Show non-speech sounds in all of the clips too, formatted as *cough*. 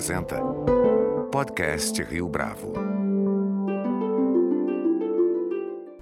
apresenta Podcast Rio Bravo.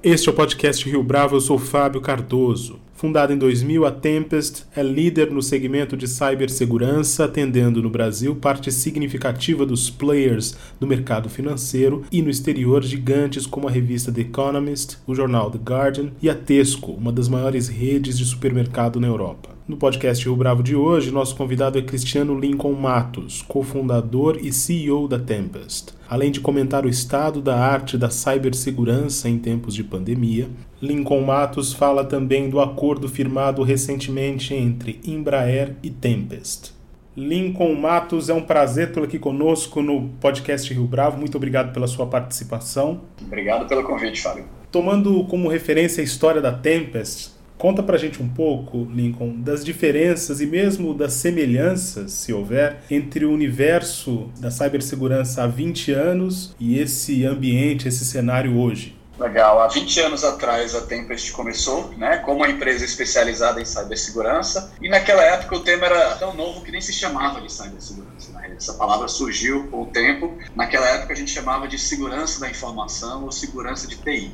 Este é o podcast Rio Bravo, eu sou Fábio Cardoso. Fundada em 2000, a Tempest é líder no segmento de cibersegurança, atendendo no Brasil parte significativa dos players do mercado financeiro e no exterior gigantes como a revista The Economist, o jornal The Guardian e a Tesco, uma das maiores redes de supermercado na Europa. No podcast Rio Bravo de hoje, nosso convidado é Cristiano Lincoln Matos, cofundador e CEO da Tempest. Além de comentar o estado da arte da cibersegurança em tempos de pandemia, Lincoln Matos fala também do acordo firmado recentemente entre Embraer e Tempest. Lincoln Matos, é um prazer tê-lo aqui conosco no podcast Rio Bravo. Muito obrigado pela sua participação. Obrigado pelo convite, Fábio. Tomando como referência a história da Tempest, conta pra gente um pouco, Lincoln, das diferenças e mesmo das semelhanças, se houver, entre o universo da cibersegurança há 20 anos e esse ambiente, esse cenário hoje. Legal. Há 20 anos atrás a Tempest começou, né, como uma empresa especializada em cibersegurança, e naquela época o tema era tão novo que nem se chamava de cibersegurança. Né? Essa palavra surgiu com o tempo. Naquela época a gente chamava de segurança da informação ou segurança de TI.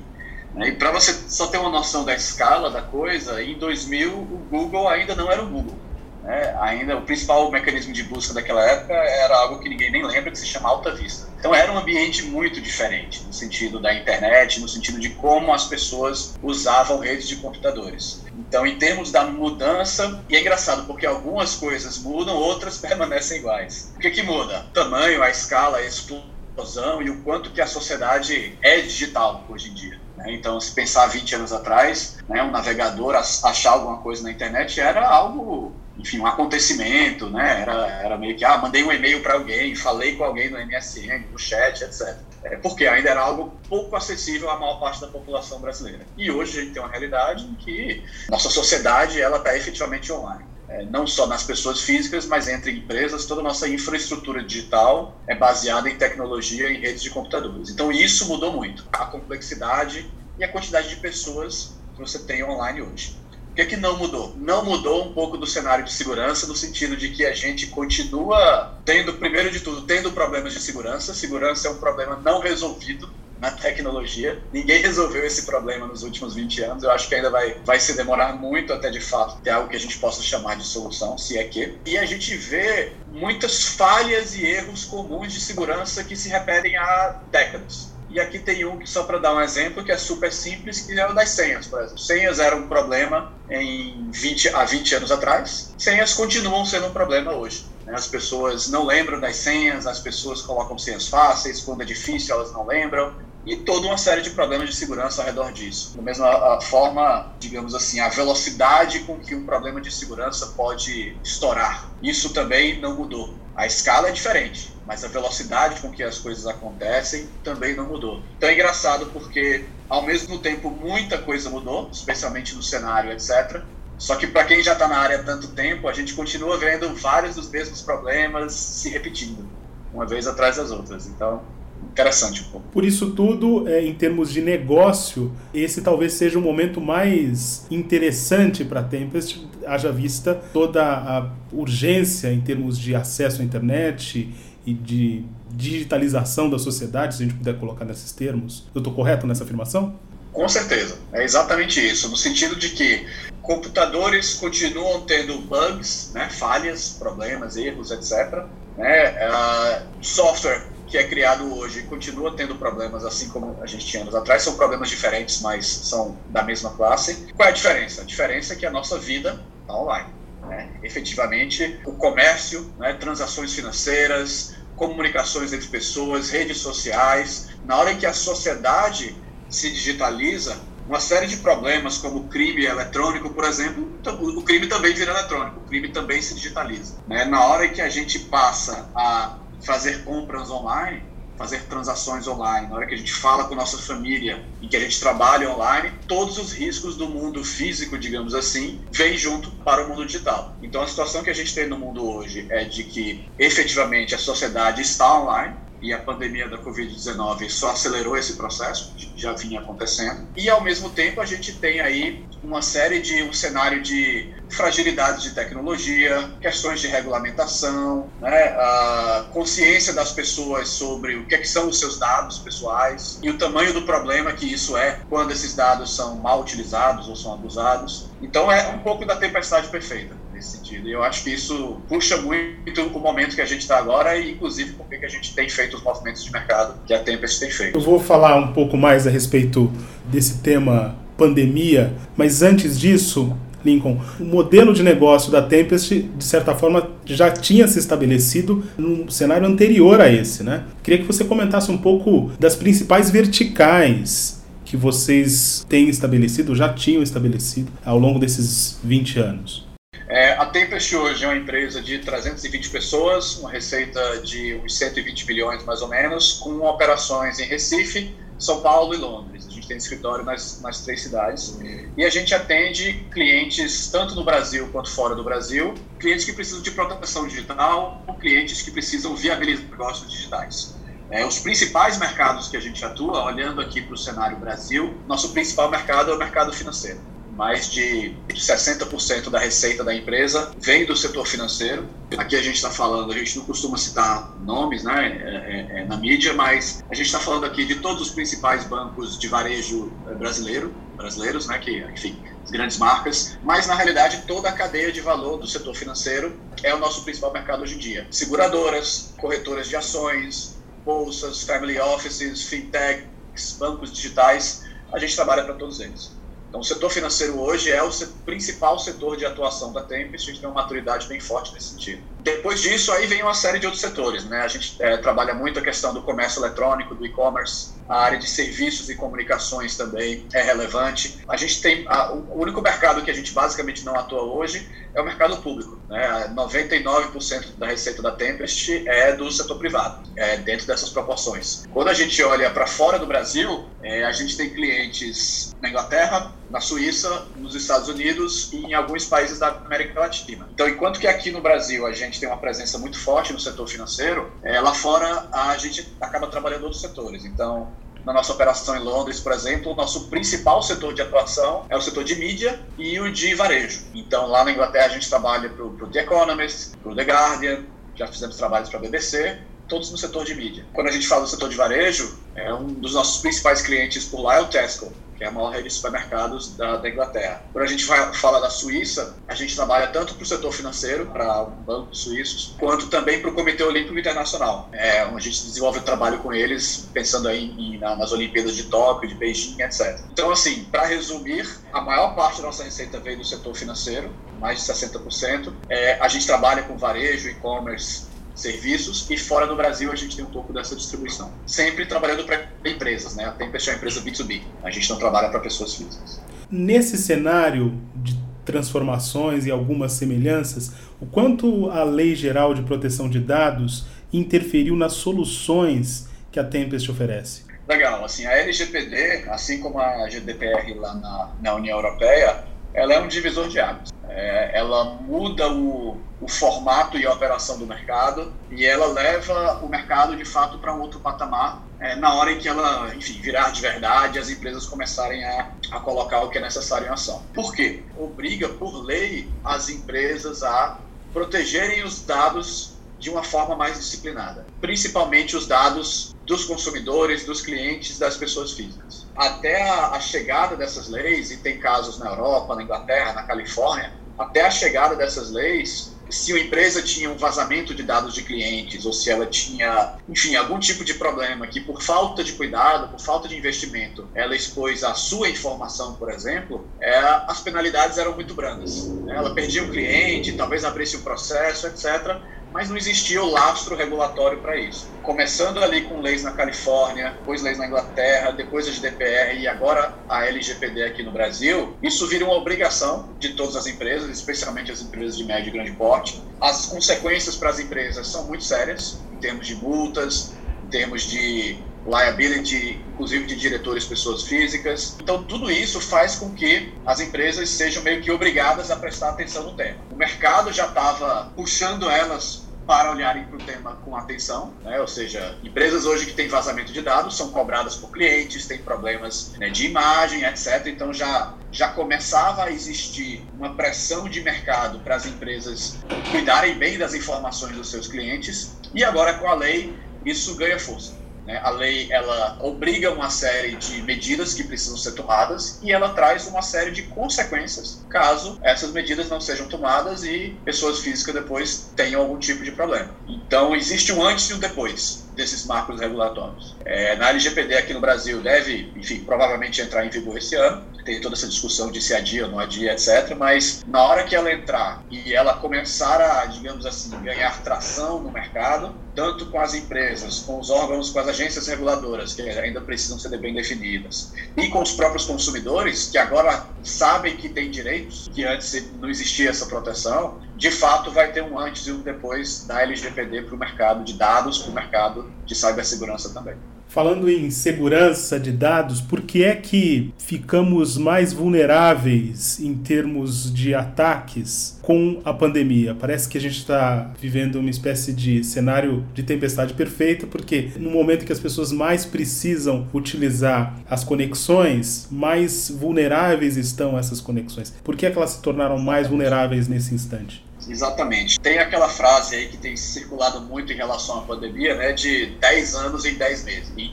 Né? E para você só ter uma noção da escala da coisa, em 2000 o Google ainda não era o Google. Né? Ainda o principal mecanismo de busca daquela época era algo que ninguém nem lembra, que se chama Alta Vista. Então era um ambiente muito diferente, no sentido da internet, no sentido de como as pessoas usavam redes de computadores. Então, em termos da mudança, e é engraçado porque algumas coisas mudam, outras *laughs* permanecem iguais. O que, que muda? O tamanho, a escala, a explosão e o quanto que a sociedade é digital hoje em dia. Né? Então, se pensar 20 anos atrás, né, um navegador achar alguma coisa na internet era algo enfim, um acontecimento, né? Era, era meio que, ah, mandei um e-mail para alguém, falei com alguém no MSN, no chat, etc. É, porque ainda era algo pouco acessível à maior parte da população brasileira. E hoje a gente tem uma realidade em que nossa sociedade ela está efetivamente online. É, não só nas pessoas físicas, mas entre empresas, toda a nossa infraestrutura digital é baseada em tecnologia e redes de computadores. Então isso mudou muito, a complexidade e a quantidade de pessoas que você tem online hoje. O que, é que não mudou? Não mudou um pouco do cenário de segurança, no sentido de que a gente continua tendo, primeiro de tudo, tendo problemas de segurança. Segurança é um problema não resolvido na tecnologia. Ninguém resolveu esse problema nos últimos 20 anos. Eu acho que ainda vai, vai se demorar muito até de fato ter algo que a gente possa chamar de solução, se é que. E a gente vê muitas falhas e erros comuns de segurança que se repetem há décadas. E aqui tem um que, só para dar um exemplo, que é super simples, que é o das senhas, por exemplo. Senhas era um problema em 20, há 20 anos atrás. Senhas continuam sendo um problema hoje. Né? As pessoas não lembram das senhas, as pessoas colocam senhas fáceis, quando é difícil elas não lembram e toda uma série de problemas de segurança ao redor disso. Da mesma forma, digamos assim, a velocidade com que um problema de segurança pode estourar. Isso também não mudou. A escala é diferente, mas a velocidade com que as coisas acontecem também não mudou. Então é engraçado porque, ao mesmo tempo, muita coisa mudou, especialmente no cenário, etc. Só que para quem já está na área há tanto tempo, a gente continua vendo vários dos mesmos problemas se repetindo, uma vez atrás das outras. Então, interessante um pouco. Por isso tudo, é, em termos de negócio, esse talvez seja o momento mais interessante para a Tempest, haja vista toda a urgência em termos de acesso à internet e de digitalização da sociedade, se a gente puder colocar nesses termos. Eu estou correto nessa afirmação? Com certeza, é exatamente isso, no sentido de que computadores continuam tendo bugs, né, falhas, problemas, erros, etc. Né, uh, software que é criado hoje continua tendo problemas, assim como a gente tinha anos atrás, são problemas diferentes, mas são da mesma classe. Qual é a diferença? A diferença é que a nossa vida está online. Né? Efetivamente, o comércio, né, transações financeiras, comunicações entre pessoas, redes sociais, na hora em que a sociedade se digitaliza, uma série de problemas, como crime eletrônico, por exemplo, o crime também vira eletrônico, o crime também se digitaliza. Né? Na hora em que a gente passa a fazer compras online, fazer transações online, na hora que a gente fala com nossa família e que a gente trabalha online, todos os riscos do mundo físico, digamos assim, vêm junto para o mundo digital. Então a situação que a gente tem no mundo hoje é de que efetivamente a sociedade está online e a pandemia da Covid-19 só acelerou esse processo, já vinha acontecendo. E, ao mesmo tempo, a gente tem aí uma série de um cenário de fragilidades de tecnologia, questões de regulamentação, né, a consciência das pessoas sobre o que, é que, são os seus dados pessoais e o tamanho do problema que isso é quando esses dados são mal utilizados ou são abusados. Então é um pouco da tempestade perfeita nesse sentido. E eu acho que isso puxa muito o momento que a gente está agora e, inclusive, por que a gente tem feito os movimentos de mercado que a Tempest tem feito. Eu vou falar um pouco mais a respeito desse tema pandemia, mas antes disso, Lincoln, o modelo de negócio da Tempest, de certa forma, já tinha se estabelecido num cenário anterior a esse, né? Queria que você comentasse um pouco das principais verticais que vocês têm estabelecido, já tinham estabelecido ao longo desses 20 anos. É, a Tempest hoje é uma empresa de 320 pessoas, uma receita de uns 120 bilhões mais ou menos, com operações em Recife, São Paulo e Londres. A gente tem escritório nas, nas três cidades. E a gente atende clientes tanto no Brasil quanto fora do Brasil, clientes que precisam de proteção digital, ou clientes que precisam viabilizar negócios digitais. É, os principais mercados que a gente atua, olhando aqui para o cenário Brasil, nosso principal mercado é o mercado financeiro mais de 60% da receita da empresa vem do setor financeiro. Aqui a gente está falando, a gente não costuma citar nomes né, é, é, é na mídia, mas a gente está falando aqui de todos os principais bancos de varejo é, brasileiro, brasileiros, né, que, enfim, as grandes marcas, mas na realidade toda a cadeia de valor do setor financeiro é o nosso principal mercado hoje em dia. Seguradoras, corretoras de ações, bolsas, family offices, fintechs, bancos digitais, a gente trabalha para todos eles. Então, o setor financeiro hoje é o principal setor de atuação da Tempest, a gente tem uma maturidade bem forte nesse sentido. Depois disso, aí vem uma série de outros setores. Né? A gente é, trabalha muito a questão do comércio eletrônico, do e-commerce, a área de serviços e comunicações também é relevante. A gente tem a, o único mercado que a gente basicamente não atua hoje é o mercado público. Né? 99% da receita da Tempest é do setor privado, é dentro dessas proporções. Quando a gente olha para fora do Brasil, é, a gente tem clientes na Inglaterra, na Suíça, nos Estados Unidos e em alguns países da América Latina. Então, enquanto que aqui no Brasil a gente tem uma presença muito forte no setor financeiro, é, lá fora a gente acaba trabalhando outros setores. Então, na nossa operação em Londres, por exemplo, o nosso principal setor de atuação é o setor de mídia e o de varejo. Então, lá na Inglaterra, a gente trabalha para o The Economist, para o The Guardian, já fizemos trabalhos para a BBC, todos no setor de mídia. Quando a gente fala do setor de varejo, é um dos nossos principais clientes por lá é o Tesco que é a maior rede de supermercados da, da Inglaterra. Quando a gente vai, fala da Suíça, a gente trabalha tanto para o setor financeiro, para bancos suíços, quanto também para o Comitê Olímpico Internacional. É, a gente desenvolve o trabalho com eles, pensando aí em, nas Olimpíadas de Tóquio, de Beijing, etc. Então, assim, para resumir, a maior parte da nossa receita veio do setor financeiro, mais de 60%. É, a gente trabalha com varejo, e-commerce, serviços e fora do Brasil a gente tem um pouco dessa distribuição. Sempre trabalhando para empresas, né? A Tempest é uma empresa B2B. A gente não trabalha para pessoas físicas. Nesse cenário de transformações e algumas semelhanças, o quanto a Lei Geral de Proteção de Dados interferiu nas soluções que a Tempest oferece? Legal, assim, a LGPD, assim como a GDPR lá na, na União Europeia, ela é um divisor de águas. É, ela muda o, o formato e a operação do mercado e ela leva o mercado de fato para um outro patamar é, na hora em que ela, enfim, virar de verdade, as empresas começarem a, a colocar o que é necessário em ação. Por quê? Obriga, por lei, as empresas a protegerem os dados de uma forma mais disciplinada, principalmente os dados dos consumidores, dos clientes, das pessoas físicas. Até a, a chegada dessas leis, e tem casos na Europa, na Inglaterra, na Califórnia, até a chegada dessas leis, se uma empresa tinha um vazamento de dados de clientes ou se ela tinha, enfim, algum tipo de problema que por falta de cuidado, por falta de investimento, ela expôs a sua informação, por exemplo, é, as penalidades eram muito brandas. Ela perdia um cliente, talvez abrisse um processo, etc mas não existia o lastro regulatório para isso. Começando ali com leis na Califórnia, depois leis na Inglaterra, depois a GDPR e agora a LGPD aqui no Brasil, isso vira uma obrigação de todas as empresas, especialmente as empresas de médio e grande porte. As consequências para as empresas são muito sérias, em termos de multas, em termos de liability, inclusive de diretores, pessoas físicas. Então, tudo isso faz com que as empresas sejam meio que obrigadas a prestar atenção no tema. O mercado já estava puxando elas para olharem para o tema com atenção, né? ou seja, empresas hoje que têm vazamento de dados são cobradas por clientes, têm problemas né, de imagem, etc. Então já, já começava a existir uma pressão de mercado para as empresas cuidarem bem das informações dos seus clientes, e agora com a lei isso ganha força. Né? A lei ela obriga uma série de medidas que precisam ser tomadas e ela traz uma série de consequências caso essas medidas não sejam tomadas e pessoas físicas depois tenham algum tipo de problema. Então existe um antes e um depois desses marcos regulatórios. É, na LGPD aqui no Brasil deve, enfim, provavelmente entrar em vigor esse ano. Tem toda essa discussão de se adia ou não adia, etc. Mas na hora que ela entrar e ela começar a, digamos assim, ganhar tração no mercado, tanto com as empresas, com os órgãos, com as agências reguladoras, que ainda precisam ser bem definidas, e com os próprios consumidores, que agora sabem que têm direitos, que antes não existia essa proteção, de fato vai ter um antes e um depois da LGPD para o mercado de dados, para o mercado de cibersegurança também. Falando em segurança de dados, por que é que ficamos mais vulneráveis em termos de ataques com a pandemia? Parece que a gente está vivendo uma espécie de cenário de tempestade perfeita, porque no momento que as pessoas mais precisam utilizar as conexões, mais vulneráveis estão essas conexões. Por que, é que elas se tornaram mais vulneráveis nesse instante? Exatamente. Tem aquela frase aí que tem circulado muito em relação à pandemia, né, de 10 anos em 10 meses, em,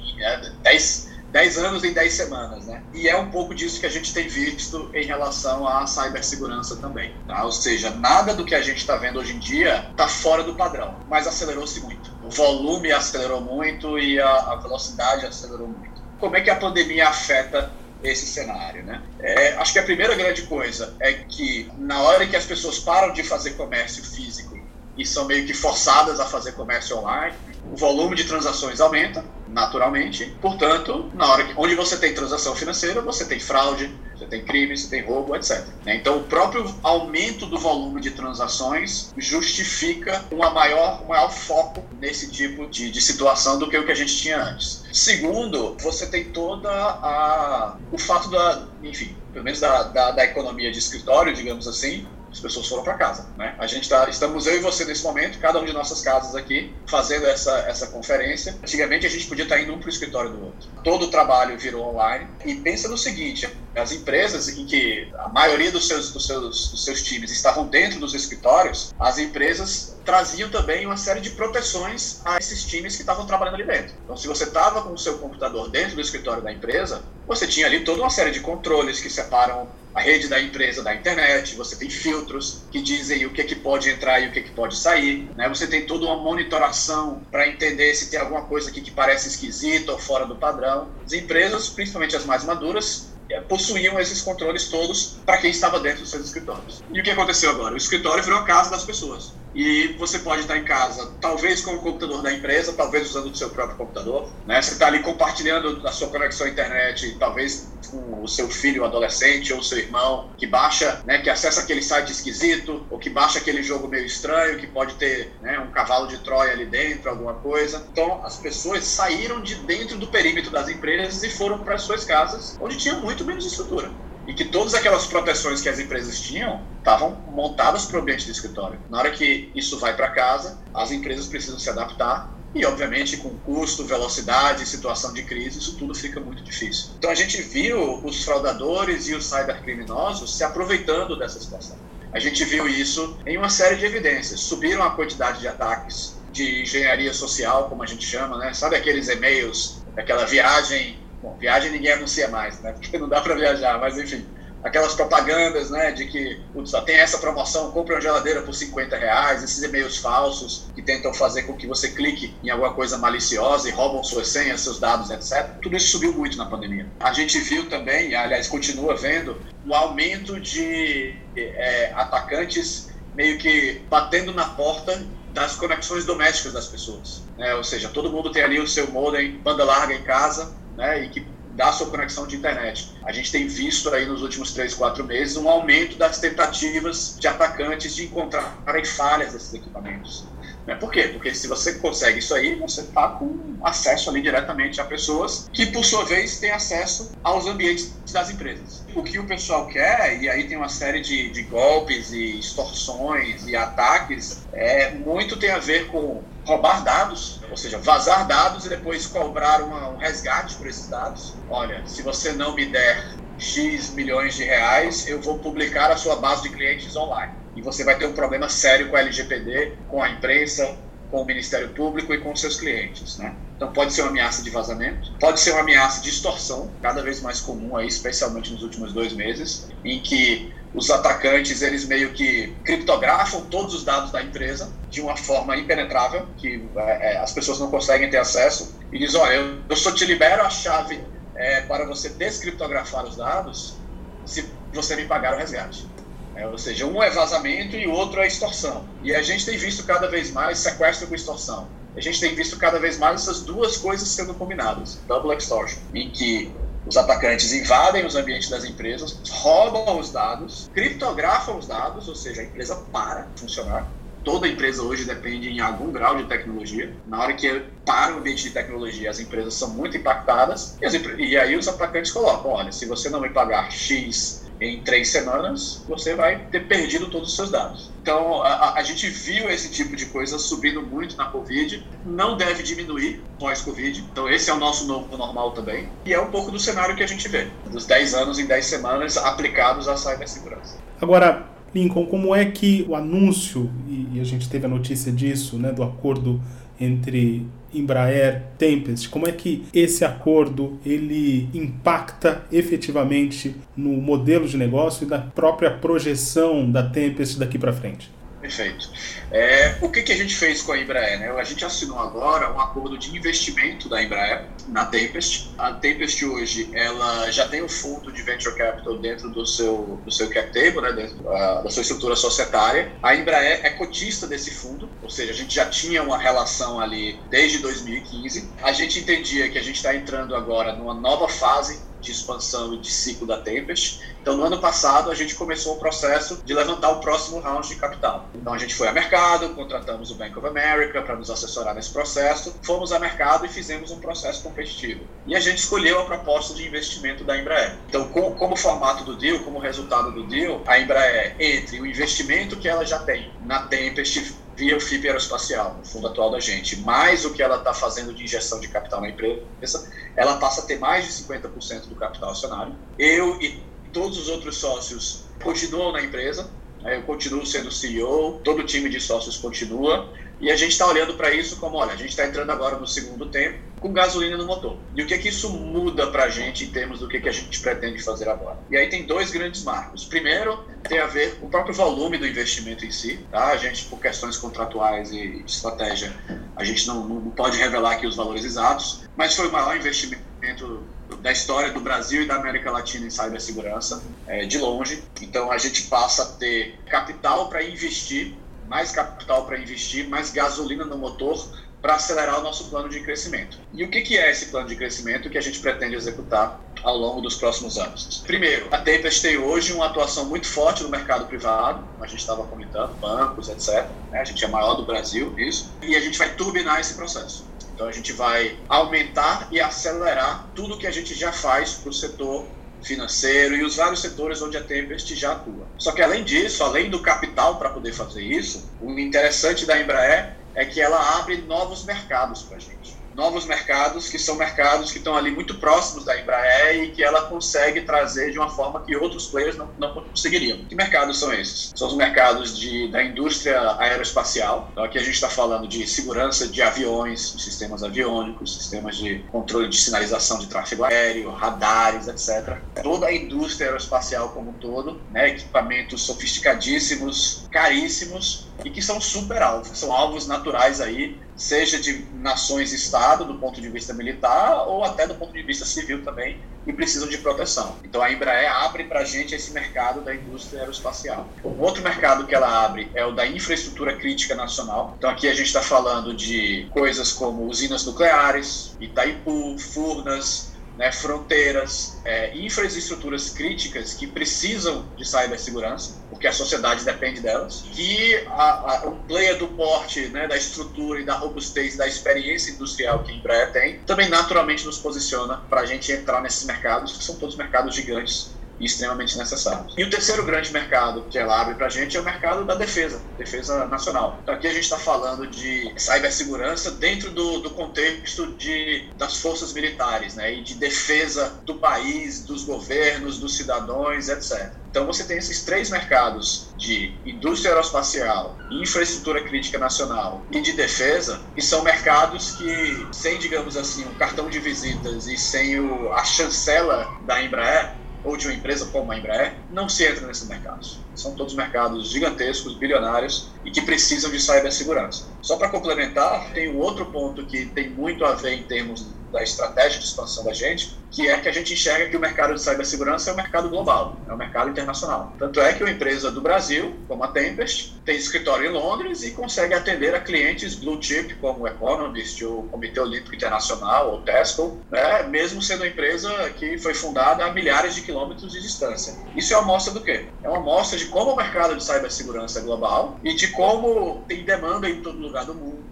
10, 10 é, anos em 10 semanas, né? E é um pouco disso que a gente tem visto em relação à cibersegurança também, tá? Ou seja, nada do que a gente está vendo hoje em dia está fora do padrão, mas acelerou-se muito. O volume acelerou muito e a, a velocidade acelerou muito. Como é que a pandemia afeta esse cenário, né? É, acho que a primeira grande coisa é que na hora que as pessoas param de fazer comércio físico e são meio que forçadas a fazer comércio online, o volume de transações aumenta naturalmente. Portanto, na hora que, onde você tem transação financeira, você tem fraude, você tem crime, você tem roubo, etc. Né? Então, o próprio aumento do volume de transações justifica uma maior, um maior foco nesse tipo de, de situação do que o que a gente tinha antes. Segundo, você tem toda a o fato da, enfim, pelo menos da, da, da economia de escritório, digamos assim, as pessoas foram para casa. Né? A gente tá, estamos eu e você nesse momento, cada um de nossas casas aqui, fazendo essa, essa conferência. Antigamente a gente podia estar indo um para o escritório do outro. Todo o trabalho virou online. E pensa no seguinte: as empresas em que a maioria dos seus, dos seus, dos seus times estavam dentro dos escritórios, as empresas traziam também uma série de proteções a esses times que estavam trabalhando ali dentro. Então, se você estava com o seu computador dentro do escritório da empresa, você tinha ali toda uma série de controles que separam a rede da empresa da internet, você tem filtros que dizem o que, é que pode entrar e o que, é que pode sair, né? você tem toda uma monitoração para entender se tem alguma coisa aqui que parece esquisita ou fora do padrão. As empresas, principalmente as mais maduras, eh, possuíam esses controles todos para quem estava dentro dos seus escritórios. E o que aconteceu agora? O escritório virou a casa das pessoas e você pode estar em casa, talvez com o computador da empresa, talvez usando o seu próprio computador. Né? Você está ali compartilhando a sua conexão à internet, talvez com o seu filho adolescente ou o seu irmão, que baixa, né, que acessa aquele site esquisito, ou que baixa aquele jogo meio estranho, que pode ter né, um cavalo de Troia ali dentro, alguma coisa. Então, as pessoas saíram de dentro do perímetro das empresas e foram para suas casas, onde tinha muito menos estrutura e que todas aquelas proteções que as empresas tinham estavam montadas para o ambiente do escritório. Na hora que isso vai para casa, as empresas precisam se adaptar e, obviamente, com custo, velocidade, situação de crise, isso tudo fica muito difícil. Então, a gente viu os fraudadores e os cybercriminosos se aproveitando dessa situação. A gente viu isso em uma série de evidências. Subiram a quantidade de ataques de engenharia social, como a gente chama, né? Sabe aqueles e-mails, aquela viagem Bom, viagem ninguém anuncia mais, né? Porque não dá para viajar, mas enfim. Aquelas propagandas, né, de que só tem essa promoção, compre uma geladeira por 50 reais, esses e-mails falsos que tentam fazer com que você clique em alguma coisa maliciosa e roubam suas senhas, seus dados, etc. Tudo isso subiu muito na pandemia. A gente viu também, aliás, continua vendo, o aumento de é, atacantes meio que batendo na porta das conexões domésticas das pessoas. Né? Ou seja, todo mundo tem ali o seu modem banda larga em casa né, e que dá a sua conexão de internet. A gente tem visto aí nos últimos três, quatro meses um aumento das tentativas de atacantes de encontrarem falhas desses equipamentos. Né? Por quê? Porque se você consegue isso aí, você está com acesso ali diretamente a pessoas que, por sua vez, têm acesso aos ambientes das empresas. O que o pessoal quer, e aí tem uma série de, de golpes e extorsões e ataques, é, muito tem a ver com roubar dados, ou seja, vazar dados e depois cobrar uma, um resgate por esses dados. Olha, se você não me der X milhões de reais, eu vou publicar a sua base de clientes online. E você vai ter um problema sério com a LGPD, com a imprensa, com o Ministério Público e com seus clientes, né? Então pode ser uma ameaça de vazamento, pode ser uma ameaça de extorsão, cada vez mais comum aí, especialmente nos últimos dois meses, em que os atacantes eles meio que criptografam todos os dados da empresa de uma forma impenetrável, que é, é as pessoas não conseguem ter acesso, e diz, olha, eu, eu só te libero a chave é, para você descriptografar os dados se você me pagar o resgate. É, ou seja, um é vazamento e o outro é extorsão. E a gente tem visto cada vez mais sequestro com extorsão. A gente tem visto cada vez mais essas duas coisas sendo combinadas, double extortion, em que os atacantes invadem os ambientes das empresas, roubam os dados, criptografam os dados, ou seja, a empresa para funcionar. Toda empresa hoje depende em algum grau de tecnologia. Na hora que para o ambiente de tecnologia, as empresas são muito impactadas e, e aí os atacantes colocam: olha, se você não me pagar X em três semanas, você vai ter perdido todos os seus dados. Então, a, a, gente viu esse tipo de coisa subindo muito na Covid, não deve diminuir pós-Covid. Então, esse é o nosso novo normal também. E é um pouco do cenário que a gente vê, dos 10 anos em 10 semanas aplicados à cibersegurança. Agora, Lincoln, como é que o anúncio, e a gente teve a notícia disso, né, do acordo entre Embraer, Tempest, como é que esse acordo ele impacta efetivamente no modelo de negócio e na própria projeção da Tempest daqui para frente? Perfeito. É, o que, que a gente fez com a Embraer? Né? A gente assinou agora um acordo de investimento da Embraer na Tempest. A Tempest hoje ela já tem um fundo de venture capital dentro do seu, do seu cap table, né? dentro da, da sua estrutura societária. A Embraer é cotista desse fundo, ou seja, a gente já tinha uma relação ali desde 2015. A gente entendia que a gente está entrando agora numa nova fase de expansão e de ciclo da Tempest. Então, no ano passado, a gente começou o processo de levantar o próximo round de capital. Então, a gente foi a mercado, contratamos o Bank of America para nos assessorar nesse processo, fomos a mercado e fizemos um processo competitivo. E a gente escolheu a proposta de investimento da Embraer. Então, como, como formato do deal, como resultado do deal, a Embraer, entre o investimento que ela já tem na Tempest via FIP Aeroespacial, o fundo atual da gente, mais o que ela está fazendo de injeção de capital na empresa, ela passa a ter mais de 50% do capital acionário. Eu e todos os outros sócios continuam na empresa, né? eu continuo sendo CEO, todo o time de sócios continua, e a gente está olhando para isso como, olha, a gente está entrando agora no segundo tempo com gasolina no motor. E o que que isso muda para a gente em termos do que, que a gente pretende fazer agora? E aí tem dois grandes marcos. Primeiro, tem a ver com o próprio volume do investimento em si. Tá? A gente, por questões contratuais e de estratégia, a gente não, não pode revelar aqui os valores exatos, mas foi o maior investimento da história do Brasil e da América Latina em cibersegurança, é, de longe. Então a gente passa a ter capital para investir mais capital para investir, mais gasolina no motor para acelerar o nosso plano de crescimento. E o que, que é esse plano de crescimento que a gente pretende executar ao longo dos próximos anos? Primeiro, a Tempest tem hoje uma atuação muito forte no mercado privado, a gente estava comentando, bancos, etc. Né? A gente é maior do Brasil nisso, e a gente vai turbinar esse processo. Então a gente vai aumentar e acelerar tudo que a gente já faz para o setor financeiro e os vários setores onde a Tempest já atua. Só que além disso, além do capital para poder fazer isso, o interessante da Embraer é que ela abre novos mercados para a gente novos mercados, que são mercados que estão ali muito próximos da Embraer e que ela consegue trazer de uma forma que outros players não, não conseguiriam. Que mercados são esses? São os mercados de, da indústria aeroespacial. Então aqui a gente está falando de segurança de aviões, sistemas aviônicos, sistemas de controle de sinalização de tráfego aéreo, radares, etc. Toda a indústria aeroespacial como um todo, né, equipamentos sofisticadíssimos, caríssimos e que são super alvos, são alvos naturais aí seja de nações-estado, do ponto de vista militar, ou até do ponto de vista civil também, e precisam de proteção. Então a Embraer abre para a gente esse mercado da indústria aeroespacial. Um outro mercado que ela abre é o da infraestrutura crítica nacional. Então aqui a gente está falando de coisas como usinas nucleares, Itaipu, Furnas, né, fronteiras, é, infraestruturas críticas que precisam de cibersegurança, porque a sociedade depende delas, que a, a, o player do porte, né, da estrutura e da robustez, da experiência industrial que a Embraer tem, também naturalmente nos posiciona para a gente entrar nesses mercados, que são todos mercados gigantes e extremamente necessários. E o terceiro grande mercado que ela abre para a gente é o mercado da defesa, defesa nacional. Então aqui a gente está falando de cibersegurança dentro do, do contexto de, das forças militares, né, e de defesa do país, dos governos, dos cidadãos, etc. Então você tem esses três mercados de indústria aeroespacial, infraestrutura crítica nacional e de defesa, que são mercados que, sem, digamos assim, um cartão de visitas e sem o, a chancela da Embraer, ou de uma empresa como a Embraer, não se entra nesses mercados. São todos mercados gigantescos, bilionários e que precisam de cibersegurança. Só para complementar, tem um outro ponto que tem muito a ver em termos da estratégia de expansão da gente, que é que a gente enxerga que o mercado de cibersegurança é um mercado global, é um mercado internacional. Tanto é que uma empresa do Brasil, como a Tempest, tem escritório em Londres e consegue atender a clientes blue chip, como o Economist, o Comitê Olímpico Internacional, ou Tesco, né, mesmo sendo uma empresa que foi fundada a milhares de quilômetros de distância. Isso é uma amostra do quê? É uma amostra de como o mercado de cibersegurança é global e de como tem demanda em todo lugar do mundo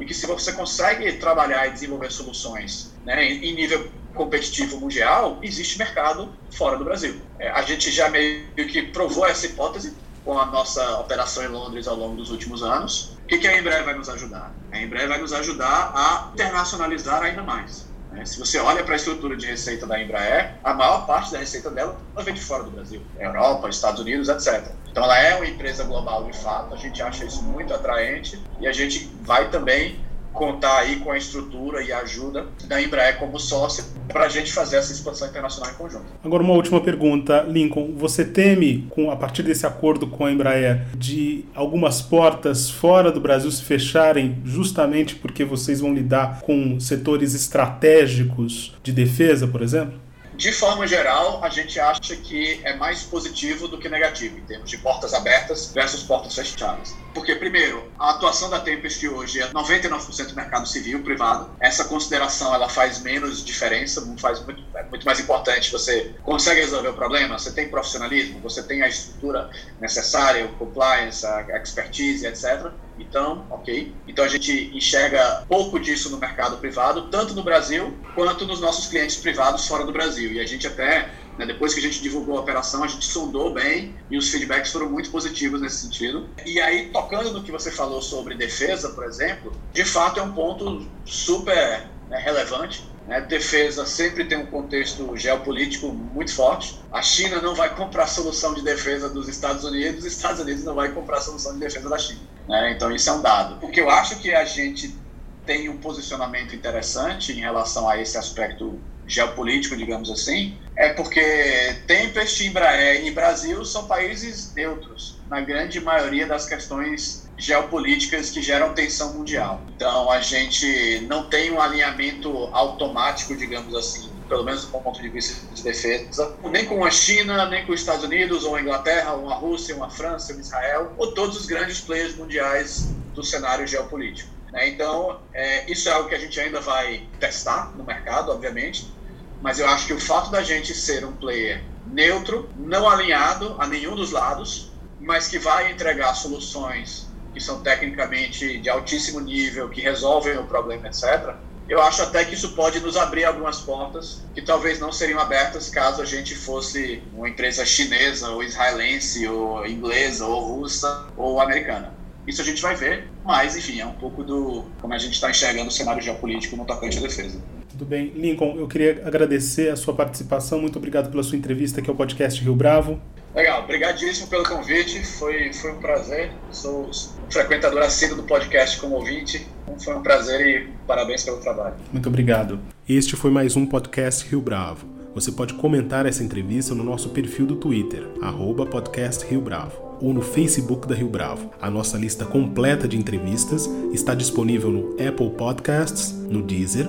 e que se você consegue trabalhar e desenvolver soluções né, em nível competitivo mundial, existe mercado fora do Brasil. É, a gente já meio que provou essa hipótese com a nossa operação em Londres ao longo dos últimos anos. O que, que a Embraer vai nos ajudar? A Embraer vai nos ajudar a internacionalizar ainda mais. Né? Se você olha para a estrutura de receita da Embraer, a maior parte da receita dela vem de fora do Brasil, Europa, Estados Unidos, etc. Então ela é uma empresa global de fato, a gente acha isso muito atraente e a gente vai também contar aí com a estrutura e a ajuda da Embraer como sócia para a gente fazer essa expansão internacional em conjunto. Agora uma última pergunta, Lincoln, você teme com a partir desse acordo com a Embraer de algumas portas fora do Brasil se fecharem justamente porque vocês vão lidar com setores estratégicos de defesa, por exemplo? De forma geral, a gente acha que é mais positivo do que negativo em termos de portas abertas versus portas fechadas. Porque, primeiro, a atuação da Tempest hoje é 99% mercado civil, privado. Essa consideração ela faz menos diferença, faz muito, é muito mais importante. Você consegue resolver o problema, você tem profissionalismo, você tem a estrutura necessária, o compliance, a expertise, etc. Então, ok. Então a gente enxerga pouco disso no mercado privado, tanto no Brasil quanto nos nossos clientes privados fora do Brasil. E a gente até, né, depois que a gente divulgou a operação, a gente sondou bem e os feedbacks foram muito positivos nesse sentido. E aí, tocando no que você falou sobre defesa, por exemplo, de fato é um ponto super né, relevante né? Defesa sempre tem um contexto geopolítico muito forte. A China não vai comprar solução de defesa dos Estados Unidos, os Estados Unidos não vai comprar solução de defesa da China. Né? Então, isso é um dado. O que eu acho que a gente tem um posicionamento interessante em relação a esse aspecto geopolítico, digamos assim, é porque Tempest, Embraer e Brasil são países neutros na grande maioria das questões geopolíticas que geram tensão mundial. Então a gente não tem um alinhamento automático, digamos assim, pelo menos do ponto de vista de defesa, nem com a China, nem com os Estados Unidos, ou a Inglaterra, ou a Rússia, ou a França, ou Israel, ou todos os grandes players mundiais do cenário geopolítico. Né? Então, é, isso é algo que a gente ainda vai testar no mercado, obviamente, mas eu acho que o fato da gente ser um player neutro, não alinhado a nenhum dos lados, mas que vai entregar soluções que são tecnicamente de altíssimo nível, que resolvem o problema, etc., eu acho até que isso pode nos abrir algumas portas que talvez não seriam abertas caso a gente fosse uma empresa chinesa, ou israelense, ou inglesa, ou russa, ou americana. Isso a gente vai ver, mas enfim, é um pouco do como a gente está enxergando o cenário geopolítico no tocante à defesa. Tudo bem. Lincoln, eu queria agradecer a sua participação. Muito obrigado pela sua entrevista aqui ao podcast Rio Bravo. Legal, obrigadíssimo pelo convite, foi, foi um prazer. Sou frequentador assíduo do podcast como ouvinte. Então, foi um prazer e parabéns pelo trabalho. Muito obrigado. Este foi mais um podcast Rio Bravo. Você pode comentar essa entrevista no nosso perfil do Twitter, arroba podcast Rio Bravo, ou no Facebook da Rio Bravo. A nossa lista completa de entrevistas está disponível no Apple Podcasts, no Deezer,